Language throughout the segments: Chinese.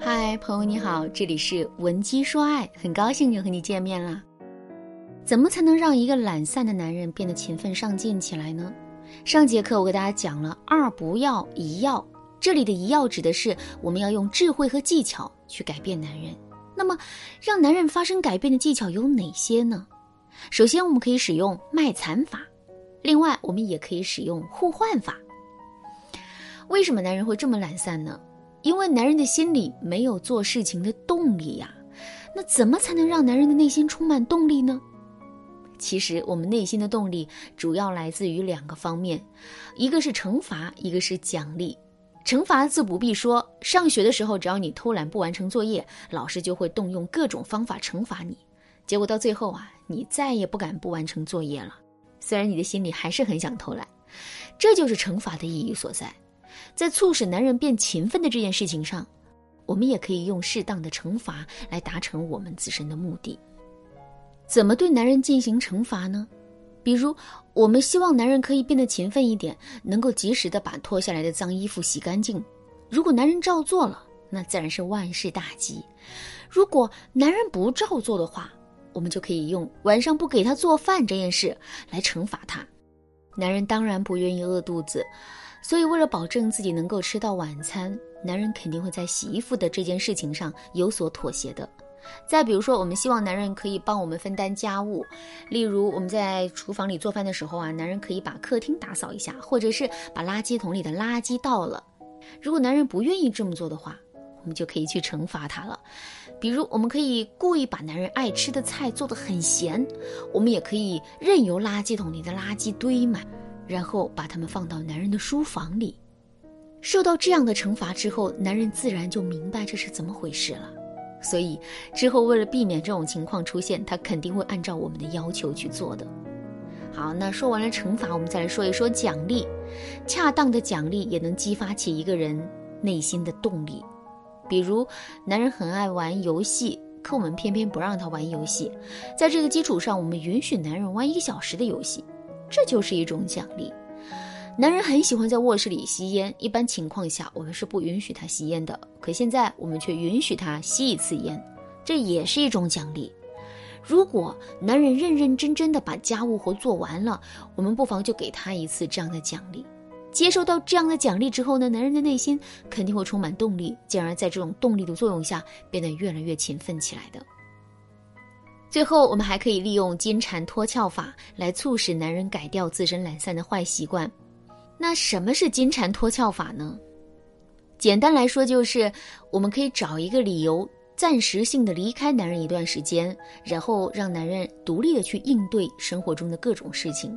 嗨，朋友你好，这里是文姬说爱，很高兴又和你见面了。怎么才能让一个懒散的男人变得勤奋上进起来呢？上节课我给大家讲了二不要一要，这里的一要指的是我们要用智慧和技巧去改变男人。那么，让男人发生改变的技巧有哪些呢？首先，我们可以使用卖惨法，另外，我们也可以使用互换法。为什么男人会这么懒散呢？因为男人的心里没有做事情的动力呀。那怎么才能让男人的内心充满动力呢？其实，我们内心的动力主要来自于两个方面，一个是惩罚，一个是奖励。惩罚自不必说，上学的时候，只要你偷懒不完成作业，老师就会动用各种方法惩罚你。结果到最后啊，你再也不敢不完成作业了。虽然你的心里还是很想偷懒，这就是惩罚的意义所在。在促使男人变勤奋的这件事情上，我们也可以用适当的惩罚来达成我们自身的目的。怎么对男人进行惩罚呢？比如，我们希望男人可以变得勤奋一点，能够及时的把脱下来的脏衣服洗干净。如果男人照做了，那自然是万事大吉；如果男人不照做的话，我们就可以用晚上不给他做饭这件事来惩罚他。男人当然不愿意饿肚子，所以为了保证自己能够吃到晚餐，男人肯定会在洗衣服的这件事情上有所妥协的。再比如说，我们希望男人可以帮我们分担家务，例如我们在厨房里做饭的时候啊，男人可以把客厅打扫一下，或者是把垃圾桶里的垃圾倒了。如果男人不愿意这么做的话，我们就可以去惩罚他了。比如，我们可以故意把男人爱吃的菜做得很咸，我们也可以任由垃圾桶里的垃圾堆满，然后把他们放到男人的书房里。受到这样的惩罚之后，男人自然就明白这是怎么回事了。所以之后，为了避免这种情况出现，他肯定会按照我们的要求去做的。好，那说完了惩罚，我们再来说一说奖励。恰当的奖励也能激发起一个人内心的动力。比如，男人很爱玩游戏，可我们偏偏不让他玩游戏，在这个基础上，我们允许男人玩一个小时的游戏，这就是一种奖励。男人很喜欢在卧室里吸烟，一般情况下我们是不允许他吸烟的。可现在我们却允许他吸一次烟，这也是一种奖励。如果男人认认真真的把家务活做完了，我们不妨就给他一次这样的奖励。接收到这样的奖励之后呢，男人的内心肯定会充满动力，进而在这种动力的作用下变得越来越勤奋起来的。最后，我们还可以利用金蝉脱壳法来促使男人改掉自身懒散的坏习惯。那什么是金蝉脱壳法呢？简单来说，就是我们可以找一个理由，暂时性的离开男人一段时间，然后让男人独立的去应对生活中的各种事情。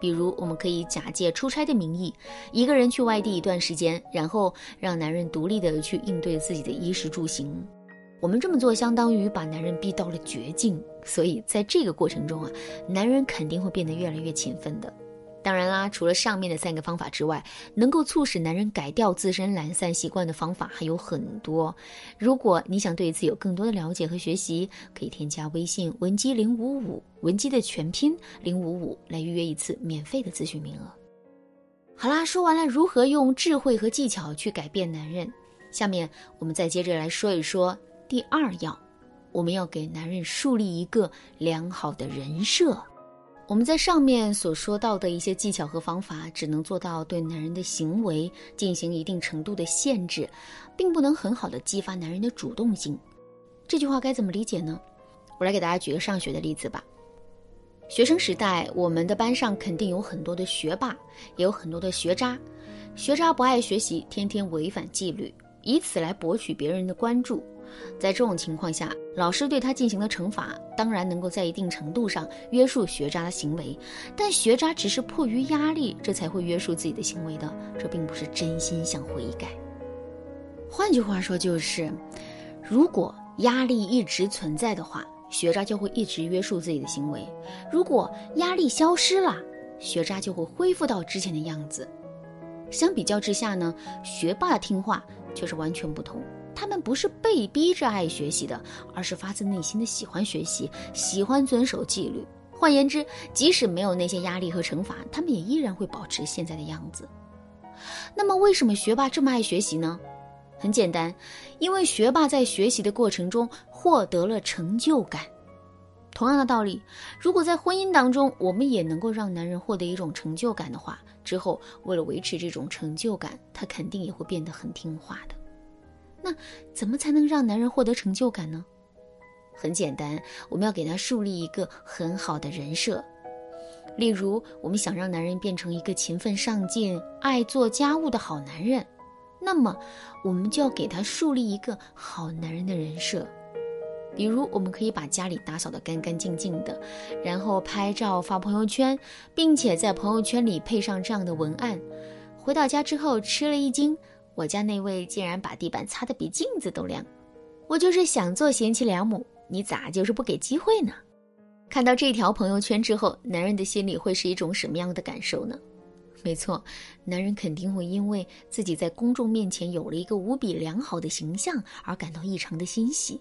比如，我们可以假借出差的名义，一个人去外地一段时间，然后让男人独立的去应对自己的衣食住行。我们这么做，相当于把男人逼到了绝境。所以，在这个过程中啊，男人肯定会变得越来越勤奋的。当然啦，除了上面的三个方法之外，能够促使男人改掉自身懒散习惯的方法还有很多。如果你想对此有更多的了解和学习，可以添加微信文姬零五五，文姬的全拼零五五，来预约一次免费的咨询名额。好啦，说完了如何用智慧和技巧去改变男人，下面我们再接着来说一说第二要，我们要给男人树立一个良好的人设。我们在上面所说到的一些技巧和方法，只能做到对男人的行为进行一定程度的限制，并不能很好的激发男人的主动性。这句话该怎么理解呢？我来给大家举个上学的例子吧。学生时代，我们的班上肯定有很多的学霸，也有很多的学渣。学渣不爱学习，天天违反纪律，以此来博取别人的关注。在这种情况下，老师对他进行了惩罚，当然能够在一定程度上约束学渣的行为，但学渣只是迫于压力，这才会约束自己的行为的，这并不是真心想悔改。换句话说，就是如果压力一直存在的话，学渣就会一直约束自己的行为；如果压力消失了，学渣就会恢复到之前的样子。相比较之下呢，学霸听话却是完全不同。他们不是被逼着爱学习的，而是发自内心的喜欢学习，喜欢遵守纪律。换言之，即使没有那些压力和惩罚，他们也依然会保持现在的样子。那么，为什么学霸这么爱学习呢？很简单，因为学霸在学习的过程中获得了成就感。同样的道理，如果在婚姻当中，我们也能够让男人获得一种成就感的话，之后为了维持这种成就感，他肯定也会变得很听话的。那怎么才能让男人获得成就感呢？很简单，我们要给他树立一个很好的人设。例如，我们想让男人变成一个勤奋上进、爱做家务的好男人，那么我们就要给他树立一个好男人的人设。比如，我们可以把家里打扫得干干净净的，然后拍照发朋友圈，并且在朋友圈里配上这样的文案：回到家之后吃了一惊，我家那位竟然把地板擦得比镜子都亮。我就是想做贤妻良母，你咋就是不给机会呢？看到这条朋友圈之后，男人的心里会是一种什么样的感受呢？没错，男人肯定会因为自己在公众面前有了一个无比良好的形象而感到异常的欣喜。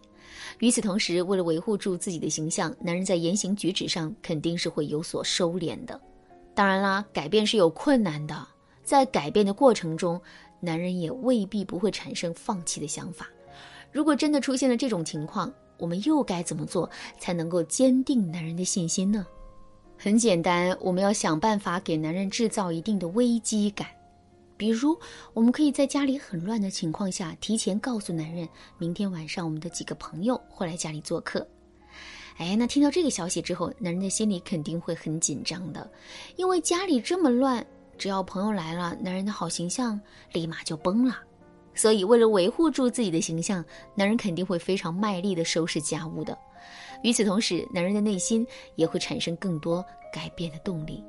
与此同时，为了维护住自己的形象，男人在言行举止上肯定是会有所收敛的。当然啦，改变是有困难的，在改变的过程中，男人也未必不会产生放弃的想法。如果真的出现了这种情况，我们又该怎么做才能够坚定男人的信心呢？很简单，我们要想办法给男人制造一定的危机感。比如，我们可以在家里很乱的情况下，提前告诉男人，明天晚上我们的几个朋友会来家里做客。哎，那听到这个消息之后，男人的心里肯定会很紧张的，因为家里这么乱，只要朋友来了，男人的好形象立马就崩了。所以，为了维护住自己的形象，男人肯定会非常卖力的收拾家务的。与此同时，男人的内心也会产生更多改变的动力。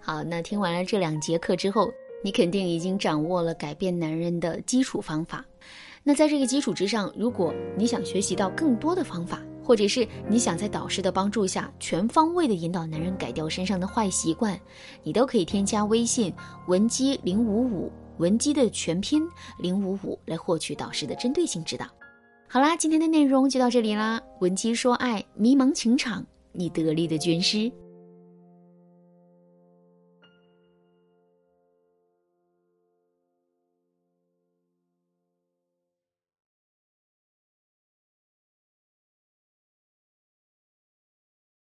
好，那听完了这两节课之后，你肯定已经掌握了改变男人的基础方法。那在这个基础之上，如果你想学习到更多的方法，或者是你想在导师的帮助下全方位的引导男人改掉身上的坏习惯，你都可以添加微信文姬零五五，文姬的全拼零五五来获取导师的针对性指导。好啦，今天的内容就到这里啦。文姬说爱，迷茫情场，你得力的军师。